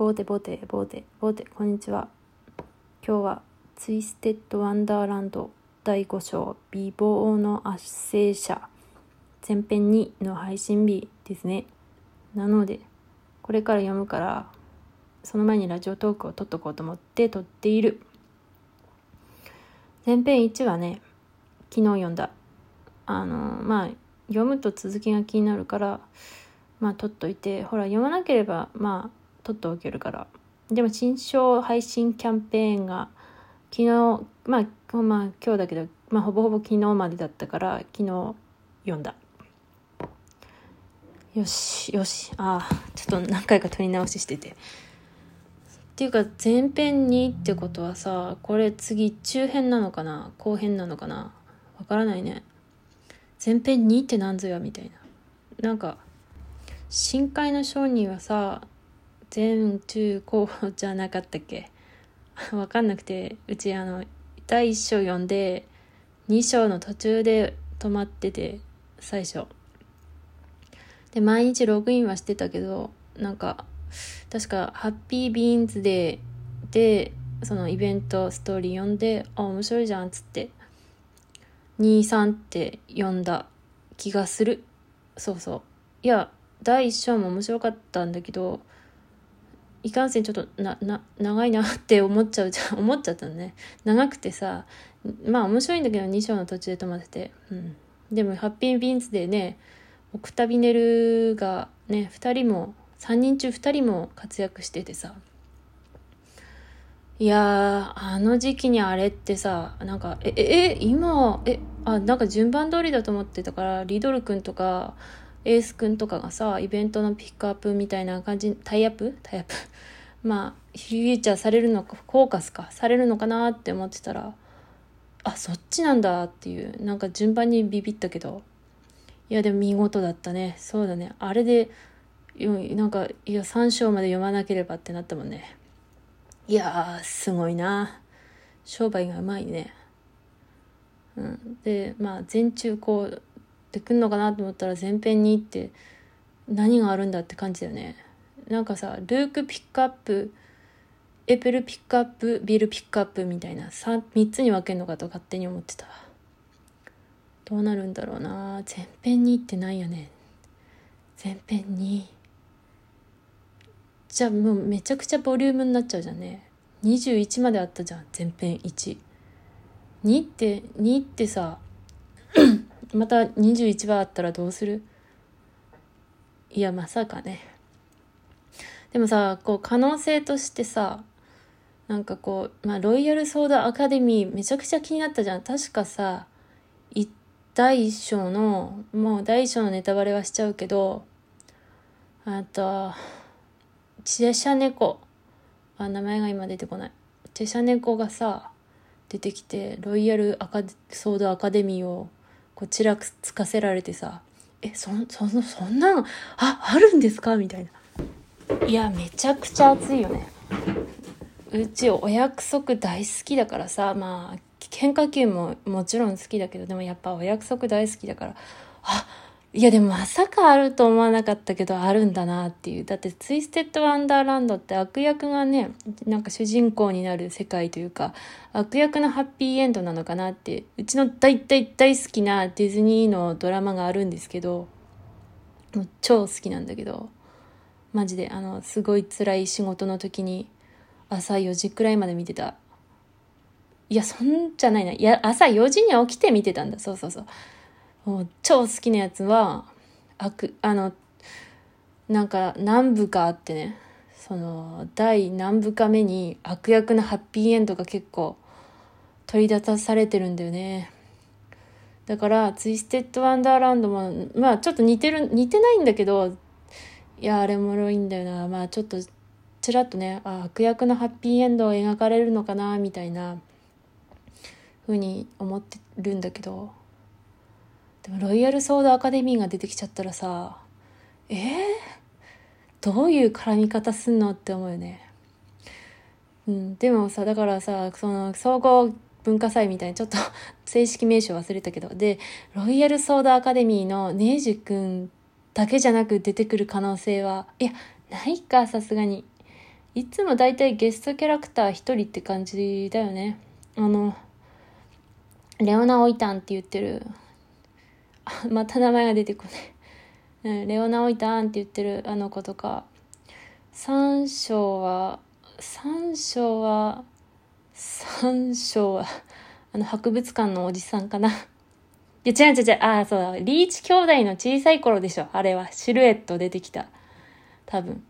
ボーテボーテボーテボーテこんにちは。今日はツイステッドワンダーランド第5章美貌の圧政者前編2の配信日ですね。なのでこれから読むからその前にラジオトークを撮っとこうと思って撮っている。前編1はね昨日読んだ。あのまあ読むと続きが気になるからまあ撮っといてほら読まなければまあ取っておけるから。でも新章配信キャンペーンが昨日、まあ、まあ今日だけど、まあほぼほぼ昨日までだったから昨日読んだ。よし、よし。ああ、ちょっと何回か撮り直ししてて。っていうか前編にってことはさ、これ次中編なのかな後編なのかなわからないね。前編2って何ぞやみたいな。なんか、深海の商人はさ、全中高じゃなかったっけ？わかんなくてうちあの第1章読んで2章の途中で止まってて最初。で毎日ログインはしてたけどなんか確かハッピービーンズデーでそのイベントストーリー読んであ面白いじゃんっつって23って読んだ気がする。そうそう。いや第1章も面白かったんだけどいかんせんちょっとな、な、長いなって思っちゃうじゃん、思っちゃったのね。長くてさ、まあ面白いんだけど2章の途中で止まってて。うん。でも、ハッピービーンズでね、オクタビネルがね、2人も、3人中2人も活躍しててさ。いや、あの時期にあれってさ、なんか、え、え、今、え、あ、なんか順番通りだと思ってたから、リドル君とか、エースくんとかがさイベントのピックアップみたいな感じタイアップ？タイアップ？まあフィーチャーされるのかフォーカスかされるのかなって思ってたらあそっちなんだっていうなんか順番にビビったけどいやでも見事だったね。そうだね。あれでなんかいや3章まで読まなければってなったもんね。いやすごいな。商売がうまいね。うん。でまあ全中こうってくんのかなと思ったら前編にって何があるんだって感じだよね。なんかさルークピックアップエペルピックアップビルピックアップみたいな 3, 3つに分けるのかと勝手に思ってた。どうなるんだろうな。前編にってなんやね。前編に。じゃあもうめちゃくちゃボリュームになっちゃうじゃんね。21まであったじゃん前編12って2ってさまた21話あったらどうする？いや、まさかね。でもさ、こう、可能性としてさ、なんかこう、まあ、ロイヤルソーダアカデミーめちゃくちゃ気になったじゃん。確かさ、第一章の、もう第一章のネタバレはしちゃうけど、あと、チェシャ猫。あ、名前が今出てこない。チェシャ猫がさ、出てきて、ロイヤルアカソードアカデミーをこちらつかせられてさ、え、そ、そ、そんなの、あ、あるんですか？みたいな。いや、めちゃくちゃ暑いよね。うちお約束大好きだからさ、まあ、喧嘩球ももちろん好きだけど、でもやっぱお約束大好きだから、あ、いやでもまさかあると思わなかったけどあるんだなっていう。だってツイステッドワンダーランドって悪役がね、なんか主人公になる世界というか、悪役のハッピーエンドなのかなって、うちの大大大好きなディズニーのドラマがあるんですけど、もう超好きなんだけど、マジであの、すごい辛い仕事の時に朝4時くらいまで見てた。いや、そんじゃないな。いや、朝4時に起きて見てたんだ。そうそうそう。もう超好きなやつは、悪、あの、なんか何部かあってね、その、第何部か目に悪役のハッピーエンドが結構取り立たされてるんだよね。だから、ツイステッドワンダーランドも、まあちょっと似てる、似てないんだけど、いや、あれもろいんだよな。まあちょっと、ちらっとね、あ悪役のハッピーエンドを描かれるのかな、みたいな、ふうに思ってるんだけど、でもロイヤルソードアカデミーが出てきちゃったらさえー、どういう絡み方すんのって思うよね。うん、でもさだからさその総合文化祭みたいにちょっと 正式名称忘れたけどでロイヤルソードアカデミーのネイジ君だけじゃなく出てくる可能性はいやないかさすがにいつも大体ゲストキャラクター一人って感じだよね。あの、レオナ・オイタンって言ってる、また名前が出てこない。うん、レオナ・オイタンって言ってるあの子とか、三章は、三章は、三章は、あの博物館のおじさんかな。いや、違う違う違う、ああ、そうだ、リーチ兄弟の小さい頃でしょ、あれは。シルエット出てきた。多分。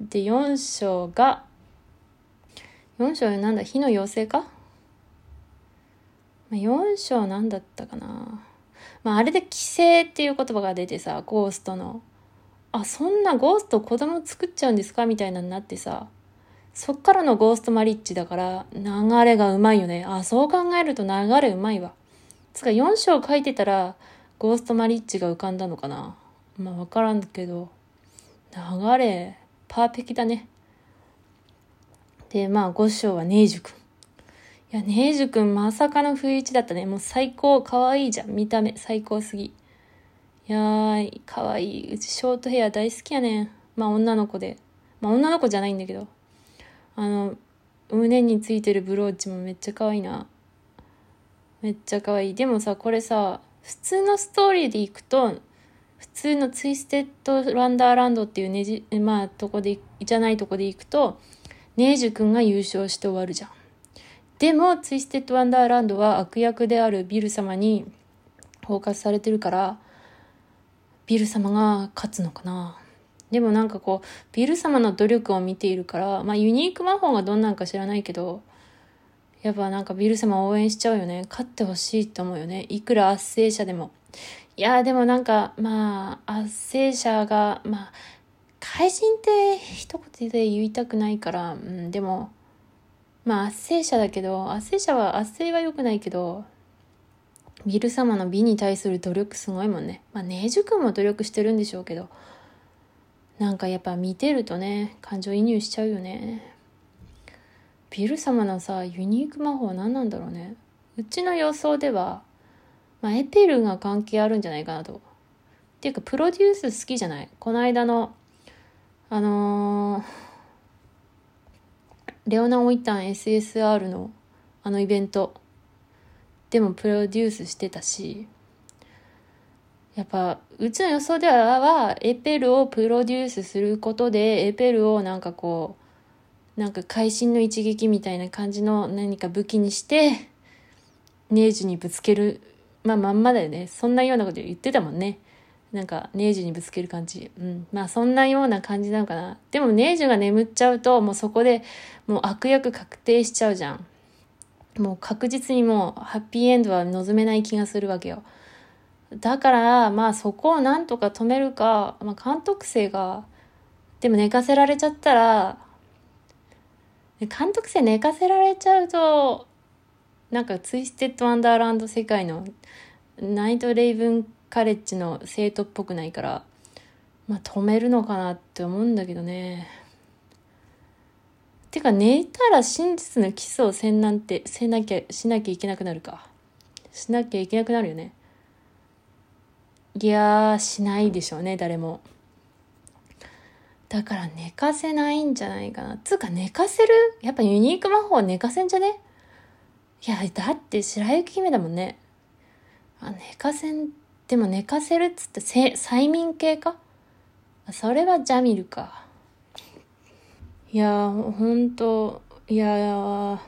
で、4章が、4章なんだ、火の妖精か、?4 章なんだったかなまあ、あれで規制っていう言葉が出てさ、ゴーストの。あ、そんなゴースト子供作っちゃうんですかみたいなになってさ、そっからのゴーストマリッジだから、流れがうまいよね。あ、そう考えると流れうまいわ。つか4章書いてたら、ゴーストマリッジが浮かんだのかなまあわからんけど、流れ、パーフェクトだね。で、まあ、五章はネイジュ君。いや、ネイジュ君まさかの不意打ちだったね。もう最高、可愛いじゃん。見た目、最高すぎ。いやー、可愛い。うちショートヘア大好きやねん。まあ、女の子で。まあ、女の子じゃないんだけど。あの、胸についてるブローチもめっちゃ可愛いな。めっちゃ可愛い。でもさ、これさ、普通のストーリーでいくと、普通のツイステッド・ワンダーランドっていうねじ、まあ、とこで、じゃないとこで行くと、ネージュ君が優勝して終わるじゃん。でも、ツイステッド・ワンダーランドは悪役であるヴィル様にフォーカスされてるから、ヴィル様が勝つのかな。でもなんかこう、ヴィル様の努力を見ているから、まあユニーク魔法がどんなんか知らないけど、やっぱなんかビル様応援しちゃうよね。勝ってほしいって思うよね。いくら圧政者でも。いやでもなんか、まあ、圧政者が、まあ、怪人って一言で言いたくないから、うん、でも、まあ、圧政者だけど、圧政者は、圧政は良くないけど、ビル様の美に対する努力すごいもんね。まあ、ネージュ君も努力してるんでしょうけど、なんかやっぱ見てるとね、感情移入しちゃうよね。ビル様のさ、ユニーク魔法何なんだろうね。うちの予想では、まあ、エペルが関係あるんじゃないかなと。っていうか、プロデュース好きじゃない？この間の、あのー、レオナ・オイタン SSR のあのイベントでもプロデュースしてたし、やっぱ、うちの予想では、エペルをプロデュースすることで、エペルをなんかこう、なんか会心の一撃みたいな感じの何か武器にして、ネージュにぶつけるまあまんまだよね。そんなようなこと言ってたもんね。なんか、ネージュにぶつける感じ。うん。まあ、そんなような感じなのかな。でも、ネージュが眠っちゃうと、もうそこでもう悪役確定しちゃうじゃん。もう確実にもう、ハッピーエンドは望めない気がするわけよ。だから、まあ、そこをなんとか止めるか、まあ、監督生が、でも寝かせられちゃったら、監督生寝かせられちゃうと、なんかツイステッド・ワンダーランド世界のナイト・レイブン・カレッジの生徒っぽくないから、まあ止めるのかなって思うんだけどね。てか寝たら真実のキスをせんなんて、せなきゃ、しなきゃいけなくなるか。しなきゃいけなくなるよね。いやー、しないでしょうね、誰も。だから寝かせないんじゃないかな。つうか寝かせる？やっぱユニーク魔法寝かせんじゃね？いや、だって白雪姫だもんね。あ、寝かせん、でも寝かせるっつって催眠系か？それはジャミルか。いやほんと、いや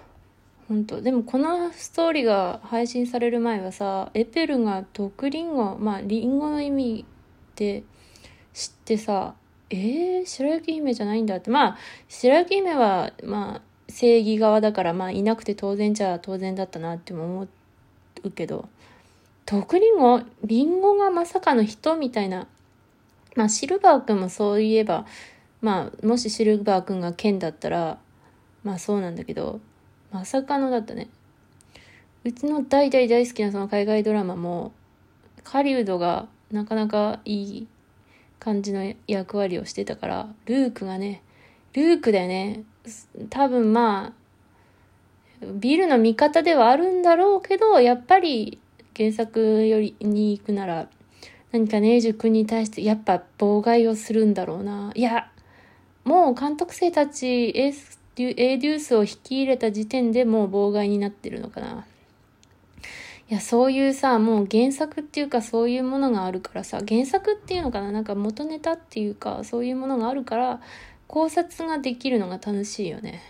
ほんと。でもこのストーリーが配信される前はさ、エペルが毒リンゴ、まあリンゴの意味で知ってさ、えー、白雪姫じゃないんだって。まあ、白雪姫は、まあ、正義側だから、まあ、いなくて当然じゃ当然だったなっても思うけど、毒リンゴ、リンゴがまさかの人みたいな。まあ、シルバー君もそういえば、まあ、もしシルバー君が剣だったら、まあそうなんだけど、まさかのだったね。うちの大大大好きなその海外ドラマも、狩人がなかなかいい感じの役割をしてたから、ルークがね、ルークだよね。多分まあ、ビルの味方ではあるんだろうけど、やっぱり原作よりに行くなら、何かネージュ君に対してやっぱ妨害をするんだろうな。いや、もう監督生たちエースエーデュースを引き入れた時点でもう妨害になってるのかな。いや、そういうさ、もう原作っていうかそういうものがあるからさ、原作っていうのかななんか元ネタっていうか、そういうものがあるから、考察ができるのが楽しいよね。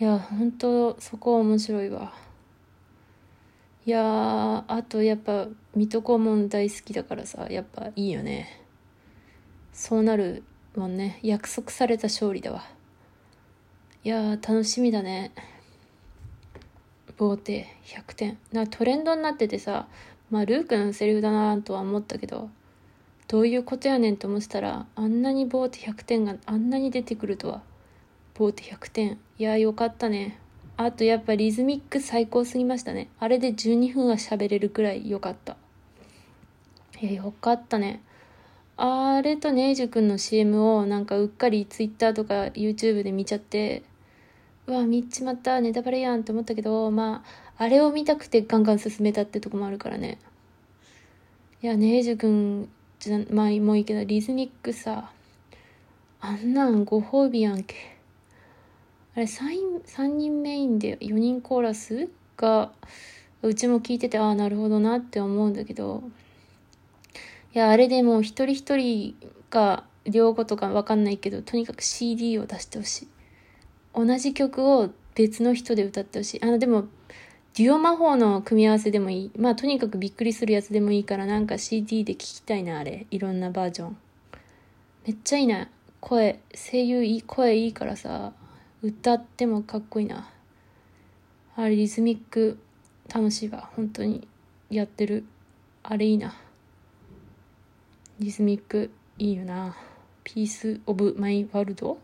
いや、本当そこは面白いわ。いやあとやっぱ、水戸黄門大好きだからさ、やっぱいいよね。そうなるもんね。約束された勝利だわ。いや楽しみだね。ボーテ100点なトレンドになっててさまあルークのセリフだなとは思ったけどどういうことやねんと思ってたらあんなにボーテ100点があんなに出てくるとはボーテ100点いやよかったねあとやっぱリズミック最高すぎましたねあれで12分は喋れるくらいよかったいやよかったねあれとネイジュ君の CM をなんかうっかり Twitter とか YouTube で見ちゃってうわ、見っちまった、ネタバレやんって思ったけど、まあ、あれを見たくてガンガン進めたってとこもあるからね。いや、ネイジュ君じゃ、まあ、もういいけど、リズミックさ、あんなんご褒美やんけ。あれ3、3人メインで4人コーラスが、うちも聞いてて、ああ、なるほどなって思うんだけど、いや、あれでもう一人一人が両語とかわかんないけど、とにかく CD を出してほしい。同じ曲を別の人で歌ってほしい。あの、でも、デュオ魔法の組み合わせでもいい。まあ、とにかくびっくりするやつでもいいから、なんか CD で聴きたいな、あれ。いろんなバージョン。めっちゃいいな。声、声優いい、声いいからさ、歌ってもかっこいいな。あれ、リズミック、楽しいわ。本当に、やってる。あれいいな。リズミック、いいよな。ピース・オブ・マイ・ワールド